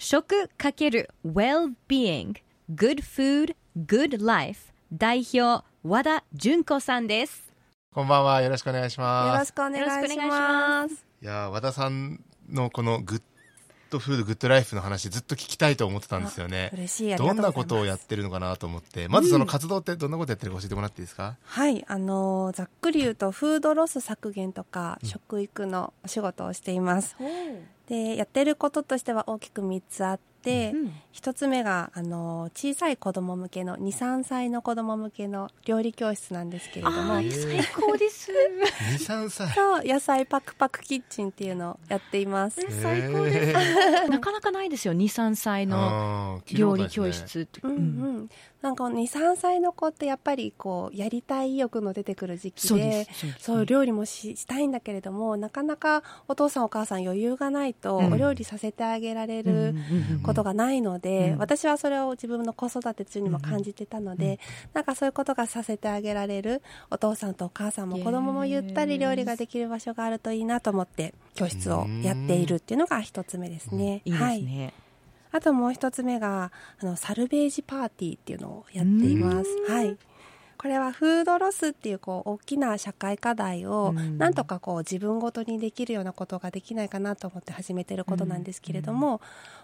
食×ウェルビーイング Good Food Good Life 代表和田純子さんですこんばんは。よろしくお願いします。よろしくお願いします。いやー和田さんのこのグッドフードグッドライフの話ずっと聞きたいと思ってたんですよね。嬉しい。どんなことをやってるのかなと思って、まずその活動ってどんなことやってるか教えてもらっていいです？か。はい、あのーざっくり言うとフードロス削減とか、食育のお仕事をしています。で、やってることとしては大きく3つあって、一つ目があのー小さい子供向けの2、3歳の子供向けの料理教室なんですけれども。最高です。二三歳。そう野菜パクパクキッチンっていうのをやっています。最高です。なかなかないですよ。23歳の料理教。室って、うんうん、なんか23歳の子ってやっぱりこうやりたい意欲の出てくる時期そうでそうです。そう料理もししたいんだけれどもなかなかお父さんお母さん余裕がないとうん。お料理させてあげられうんうんるうんうんことがないので、うん。私はそれを自分の子育て中にも感じてたので、なんかそういうことがさせてあげられるお父さんとお母さんも子供もゆったり料理ができる場所があるといいなと思って教室をやっているっていうのが一つ目ですね。いいですはい。ね、あともう一つ目があのサルベージパーティーっていうのをやっています。はい。これはフードロスっていうこう大きな社会課題をうん。なんとかこう自分ごとにできるようなことができないかなと思って始めてることなんですけれども、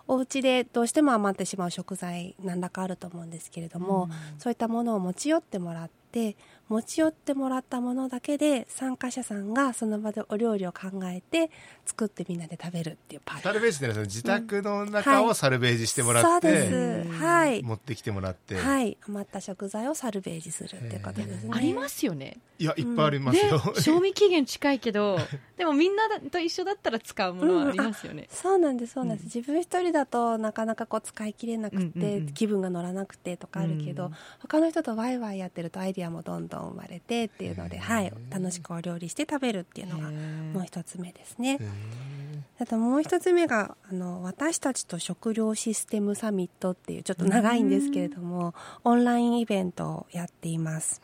お家でどうしても余ってしまう食材なん。だかあると思うんですけれども、そういったものを持ち寄ってもらって持ち寄ってもらったものだけで参加者さんがその場でお料理を考えて作ってみんなで食べるっていうパーティーサルベージって自宅の中をサルベージしてもらそうって、です。はい。持ってきてもらって。はい。余った食材をサルベージするっていうことですね。ありますよねいやいっぱいありますでよ。賞味期限近いけど でもみんなと一緒だったら使うものはありますよね、そうなんです、そうなんです。自分一人だとなかなかこう使い切れなくて、うんうんうん気分が乗らなくてとかあるけど、うん他の人とワイワイやってるとアイディアもどんどん生まれてっていうので、はい。楽しくお料理して食べるっていうのがもう一つ目ですね。あともう一つ目があの私たちと食料システムサミットっていうちょっと長いんですけれどもオンラインイベントをやっています。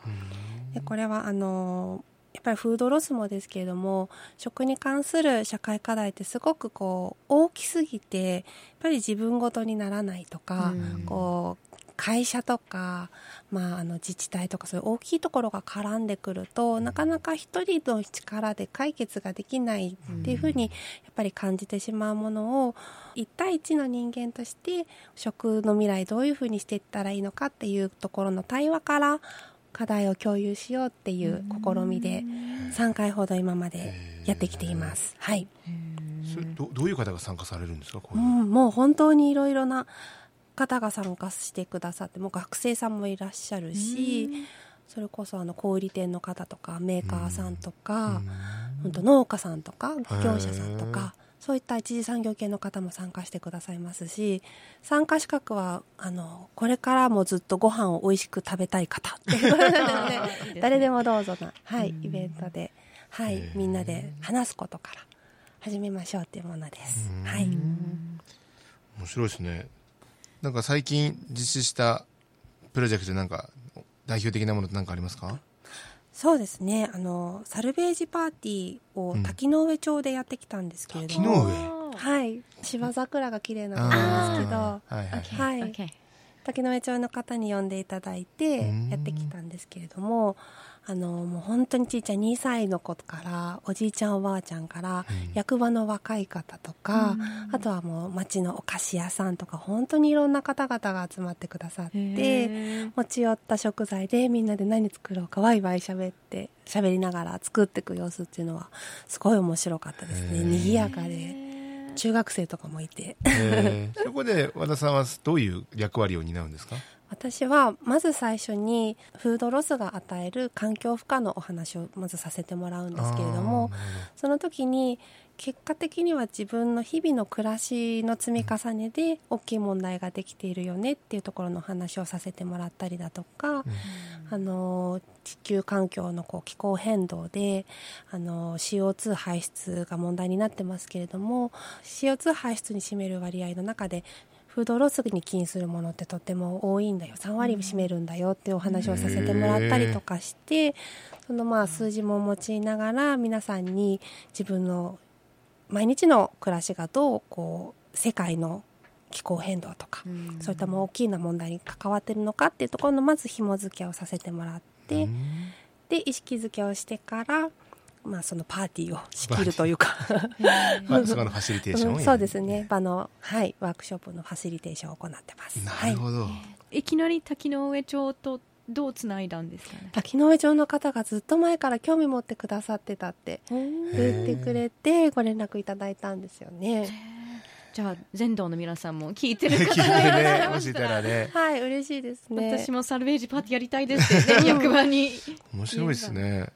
でこれはあのやっぱりフードロスもですけれども食に関する社会課題ってすごくこう大きすぎてやっぱり自分ごとにならないとか、うんこう会社とか、まあ、あの自治体とかそういう大きいところが絡んでくるとなかなか一人の力で解決ができないっていうふうにやっぱり感じてしまうものを1対1の人間として食の未来どういうふうにしていったらいいのかっていうところの対話から課題を共有しようっていう試みで3回ほど今までやってきています。はい。それどどういう方が参加されるんですか。こうういう。ん、もう本当にいろいろな方が参加してくださってもう学生さんもいらっしゃるしそれこそあの小売店の方とかメーカーさんとか本当農家さんとか業者さんとかそういった一次産業系の方も参加してくださいますし参加資格はあのこれからもずっとご飯を美味しく食べたい方っていうことなの いいですね。で誰でもどうぞな、はい、うん。イベントで、はいみんなで話すことから始めましょうっていうものです。はい。面白いですね。なんか最近実施したプロジェクトでなんか代表的なものって何かありますか？そうですね。あのサルベージパーティーを滝の上町でやってきたんですけれども、滝の上？はい。芝桜が綺麗なんですけど。はいはい。はい。OK 滝の上町の方に呼んでいただいてうんやってきたんですけれどもあのもう本当にちっちゃい2歳の子からおじいちゃんおばあちゃんからうん。役場の若い方とか、あとはもう町のお菓子屋さんとか本当にいろんな方々が集まってくださって。持ち寄った食材でみんなで何作ろうかワイワイ喋って喋りながら作っていく様子っていうのはすごい面白かったですね。賑やかで。中学生とかもいて。え。ー そこで和田さんはどういう役割を担うんですか？私はまず最初にフードロスが与える環境負荷のお話をまずさせてもらうんですけれどもその時に結果的には自分の日々の暮らしの積み重ねで大きい問題ができているよねっていうところの話をさせてもらったりだとか、あの地球環境のこう気候変動であの CO2 排出が問題になってますけれども CO2 排出に占める割合の中でフードロスに起因するものってとっても多いんだよ。3割占めるんだよっていうお話をさせてもらったりとかしてそのまあ数字も用いながら皆さんに自分の毎日の暮らしがどうこう世界の気候変動とか、そういったもう大きな問題に関わってるのかっていうところのまず紐付けをさせてもらってで意識づけをしてからまあ、そのパーティーを仕切るというか。ま あ、そこのファシリテーションを、そうですね。場の、はい、ワークショップのファシリテーションを行ってます。なるほど、はい、いきなり滝の上町とどうつないだんですかね？滝の上町の方がずっと前から興味持ってくださってたって言ってくれてご連絡いただいたんですよね。じゃあ全道の皆さんも聞いてる方ね、もしいたらね。はい、嬉しいですね。私もサルベージパーティーやりたいですって、ね、役場に。面白いですね。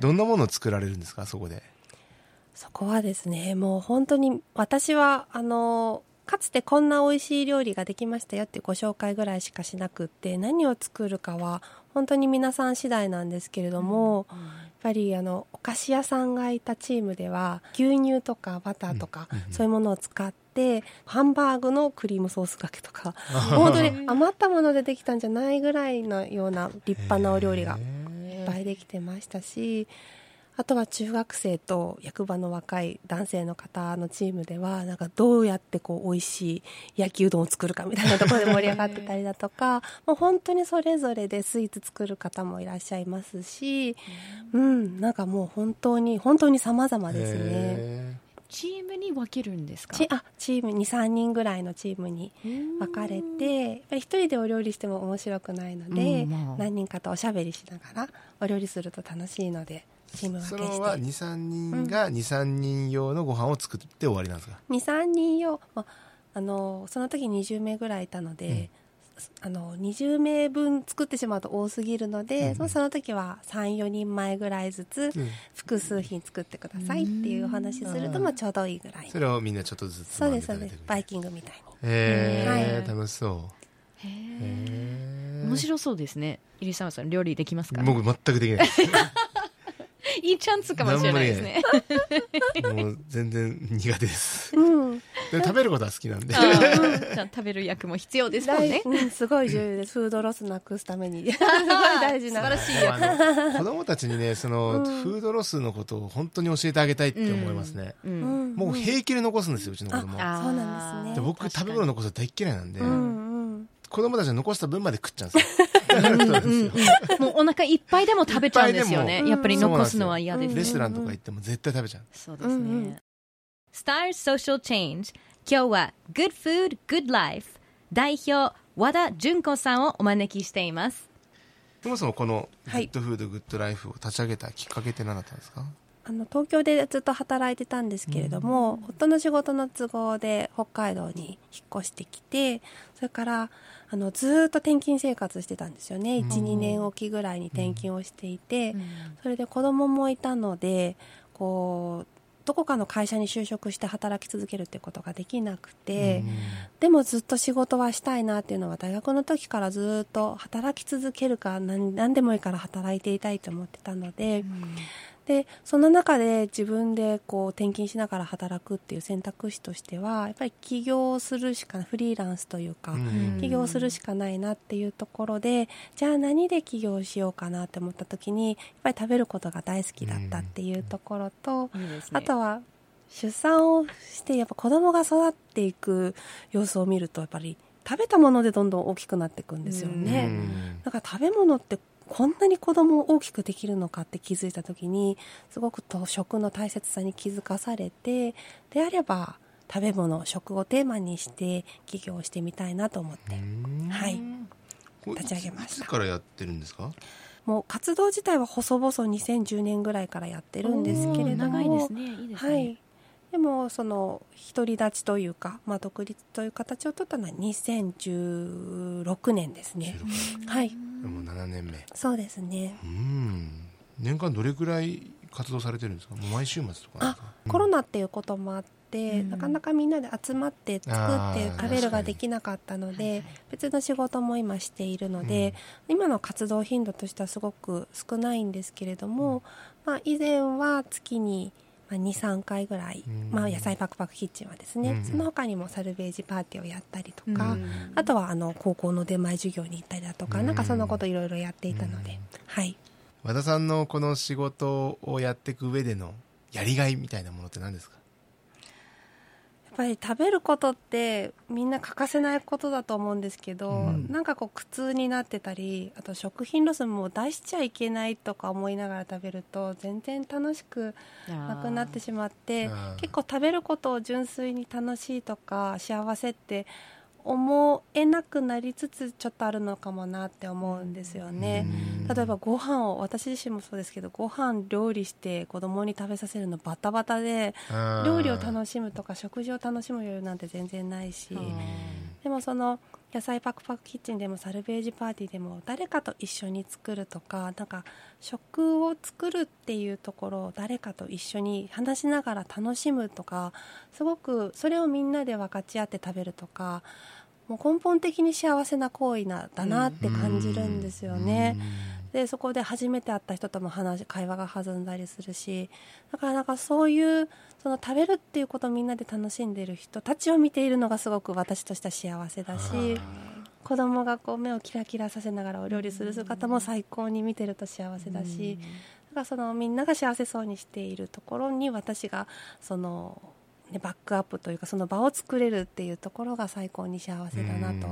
どんなものを作られるんですか？そこで。そこはですねもう本当に私はあのかつてこんな美味しい料理ができましたよっていうご紹介ぐらいしかしなくって何を作るかは本当に皆さん次第なんですけれども、うんうん、やっぱりあのお菓子屋さんがいたチームでは牛乳とかバターとか、うん、そういうものを使ってハンバーグのクリームソースかけとか 本当に余ったものでできたんじゃないぐらいのような立派なお料理がぱいできてましたしあとは中学生と役場の若い男性の方のチームではなんかどうやってこう美味しい焼きうどんを作るかみたいなところで盛り上がってたりだとかもう本当にそれぞれでスイーツ作る方もいらっしゃいますし、うん、なんかもう本当に本当に様々ですね。チームに分けるんですか？チあチーム23人ぐらいのチームに分かれて一人でお料理しても面白くないので、うんまあ、何人かとおしゃべりしながらお料理すると楽しいのでチーム分けして。それは23人が23人用のご飯を作って終わりなんですか、うん、23人用、まあ、あのその時20名ぐらいいたので、うんあの20名分作ってしまうと多すぎるので、うん、その時は34人前ぐらいずつ複数品作ってくださいっていうお話すると、まあ、ちょうどいいぐらい。それをみんなちょっとずつそうですそうです。バイキングみたいに。へえ、はい、楽しそう。へえ面白そうですね。入澤さん料理できますか？僕全くできないです。いいチャンスかもしれないですね。もう全然苦手です。うん、で食べることは好きなんで。食べる役も必要ですもんね。すごい重要です。フードロスなくすために。すごい大事な。素晴らしい役。子供たちにね、その、フードロスのことを本当に教えてあげたいって思いますね。もう平気で残すんですよ、うちの子供。そうなんですね。僕食べ物残すの大嫌いなんで。子供たちが残した分まで食っちゃうんですよ。もうお腹いっぱいでも食べちゃうんですよね。やっぱり残すのは嫌です。レストランとか行っても絶対食べちゃう。そうですね。Stars Social Change. 今日は Good Food, Good Life. 代表和田純子さんをお招きしています。そもそもこの Good Food, Good Life を立ち上げたきっかけって何だったんですか？あの東京でずっと働いてたんですけれども、うん、夫の仕事の都合で北海道に引っ越してきてそれからあのずっと転勤生活してたんですよね。12、うん、年おきぐらいに転勤をしていて、うん、それで子供もいたのでこうどこかの会社に就職して働き続けるってことができなくて、うん、でもずっと仕事はしたいなっていうのは大学の時からずっと働き続けるか何何でもいいから働いていたいと思ってたので、うんでその中で自分でこう転勤しながら働くっていう選択肢としてはやっぱり起業するしかフリーランスというか、起業するしかないなっていうところでじゃあ何で起業しようかなって思った時にやっぱり食べることが大好きだったっていうところと、あとは出産をしてやっぱ子供が育っていく様子を見るとやっぱり食べたものでどんどん大きくなっていくんですよね。だから食べ物ってこんなに子供を大きくできるのかって気づいた時にすごくと食の大切さに気づかされてであれば食べ物食をテーマにして起業してみたいなと思って。はい。立ち上げました。いつからやってるんですか？もう活動自体は細々2010年ぐらいからやってるんですけれども長いですね。いいですね、はいでもその独り立ちというか、まあ、独立という形を取ったのは2016年ですね。はい。もう7年目。そうですね。うん。年間どれくらい活動されてるんですか？もう毎週末とかなんですか？あコロナっていうこともあって、うんなかなかみんなで集まって作って食べるができなかったので別の仕事も今しているので、今の活動頻度としてはすごく少ないんですけれども、まあ、以前は月に23回ぐらい、うん。まあ、野菜パクパクキッチンはですね、うん。その他にもサルベージパーティーをやったりとか、うん。あとはあの高校の出前授業に行ったりだとか、うん。なんかそんなこといろいろやっていたので、うん。はい。和田さんのこの仕事をやっていく上でのやりがいみたいなものって何ですか？ぱり食べることってみんな欠かせないことだと思うんですけど、うん。なんかこう苦痛になってたりあと食品ロスも出しちゃいけないとか思いながら食べると全然楽しくなくなってしまって結構食べることを純粋に楽しいとか幸せって思えなくなりつつちょっとあるのかもなって思うんですよね。うん。例えばご飯を私自身もそうですけどご飯料理して子供に食べさせるのバタバタで料理を楽しむとか食事を楽しむ余裕なんて全然ないし。でもその野菜パクパクキッチンでもサルベージパーティーでも誰かと一緒に作るとかなんか食を作るっていうところを誰かと一緒に話しながら楽しむとかすごくそれをみんなで分かち合って食べるとかもう根本的に幸せな行為なだなって感じるんですよね。でそこで初めて会った人とも話会話が弾んだりするしだからなんかそういうその食べるっていうことをみんなで楽しんでる人たちを見ているのがすごく私としては幸せだし子供がこう目をキラキラさせながらお料理する姿も最高に見てると幸せだし、だからそのみんなが幸せそうにしているところに私がその、ね、バックアップというかその場を作れるっていうところが最高に幸せだなと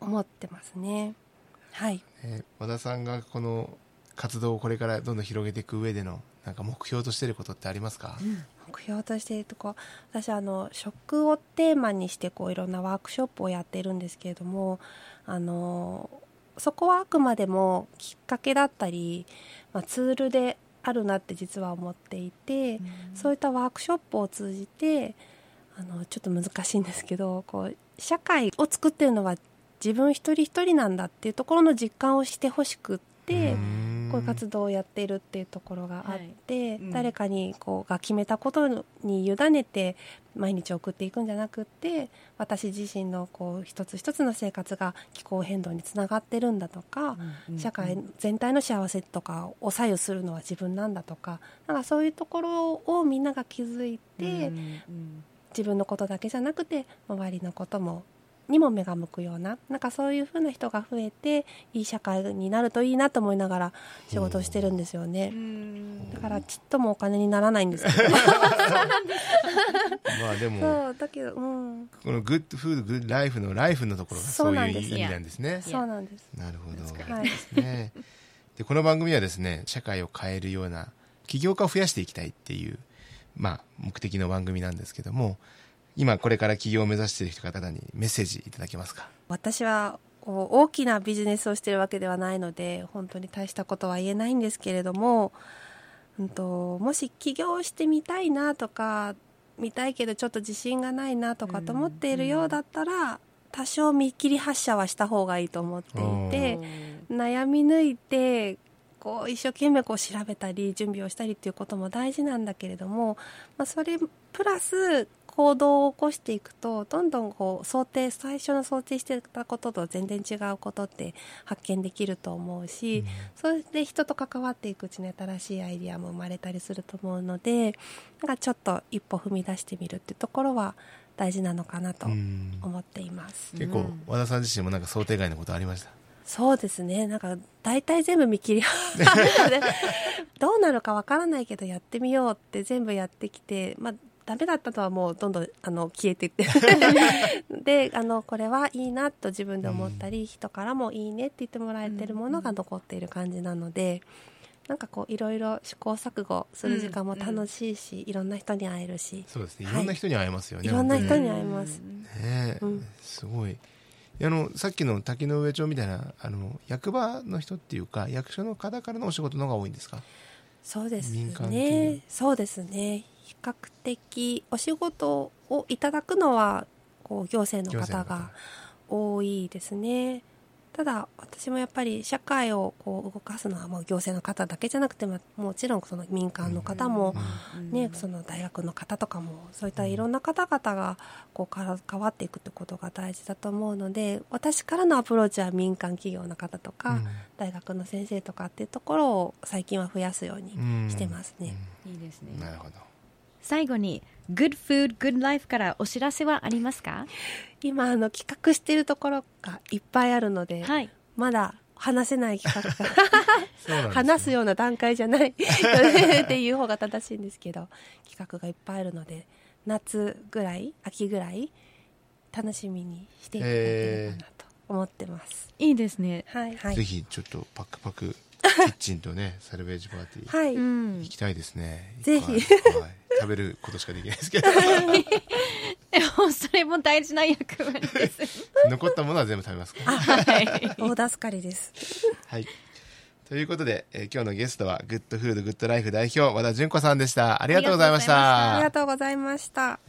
思ってますね。はい。ど、えー和田さんがこの活動をこれからどんどん広げていく上でのなんか目標としていることってありますか、目標としているとこ私あの食をテーマにしてこういろんなワークショップをやっているんですけれどもあのそこはあくまでもきっかけだったり、まあ、ツールであるなって実は思っていて、そういったワークショップを通じてあのちょっと難しいんですけどこう社会を作ってるのは自分一人一人なんだっていうところの実感をしてほしくって。うん。こういう活動をやっているっていうところがあって、はい。うん。誰かにこうが決めたことに委ねて毎日送っていくんじゃなくって私自身のこう一つ一つの生活が気候変動につながってるんだとか、社会全体の幸せとかを左右するのは自分なんだとかなんかそういうところをみんなが気づいて、自分のことだけじゃなくて周りのこともにも目が向くようななんかそういうふうな人が増えていい社会になるといいなと思いながら仕事をしてるんですよね。だからちっともお金にならないんですけど まあでもそうだけどうん。このグッドフードグッドライフのライフのところがそそういんです。う意味なんですね。そうなんです。なるほど。はい。ねでこの番組はですね社会を変えるような起業家を増やしていきたいっていう、まあ、目的の番組なんですけども今これから起業を目指している人方にメッセージいただけますか？私は大きなビジネスをしてるわけではないので本当に大したことは言えないんですけれども、うん、ともし起業してみたいなとか見たいけどちょっと自信がないなとかと思っているようだったら、多少見切り発車はした方がいいと思っていて悩み抜いてこう一生懸命こう調べたり準備をしたりっていうことも大事なんだけれども、まあ、それプラス行動を起こしていくとどんどんこう想定最初の想定してたことと全然違うことって発見できると思うし、それで人と関わっていくうちに新しいアイディアも生まれたりすると思うのでなんかちょっと一歩踏み出してみるっていうところは大事なのかなとうん。思っています。結構和田さん自身もなんか想定外のことありました？そうですね。なんか大体全部見切り どうなるかわからないけどやってみようって全部やってきてまあダメだったとはもうどんどんあの消えていって。であのこれはいいなと自分で思ったり、人からもいいねって言ってもらえてるものが残っている感じなので、なんかこういろいろ試行錯誤する時間も楽しいし、いろんな人に会えるし。そうですね。いはい。ろんな人に会えますよね、いろんな人本に会えます。ねえ、うん。すごい。あのさっきの滝の上町みたいなあの役場の人っていうか役所の方からのお仕事の方が多いんですか？そうですね。業。そうですね。比較的お仕事をいただくのはこう行政の方が多いですね。ただ私もやっぱり社会をこう動かすのはもう行政の方だけじゃなくてももちろんその民間の方も、ね、その大学の方とかもそういったいろんな方々がこうから変わっていくってことが大事だと思うので私からのアプローチは民間企業の方とか、うん。大学の先生とかっていうところを最近は増やすようにしてますね。いいですね。うんなるほど最後に Good Food Good Life からお知らせはありますか？今あの企画しているところがいっぱいあるので、はい。まだ話せない企画が ね。話すような段階じゃない っていう方が正しいんですけど企画がいっぱいあるので夏ぐらい秋ぐらい楽しみにしていただければなと思ってます。いいですね。はい、はい、ぜひちょっとパクパクキッチンとね サルベージパーティーはい、うん。行きたいですね。ぜひ。はい食べることしかできないですけど。でもそれも大事な役割です残ったものは全部食べますから。はい。大助かりです。はい。ということで、えー今日のゲストはグッドフードグッドライフ代表和田純子さんでした。ありがとうございました。ありがとうございました。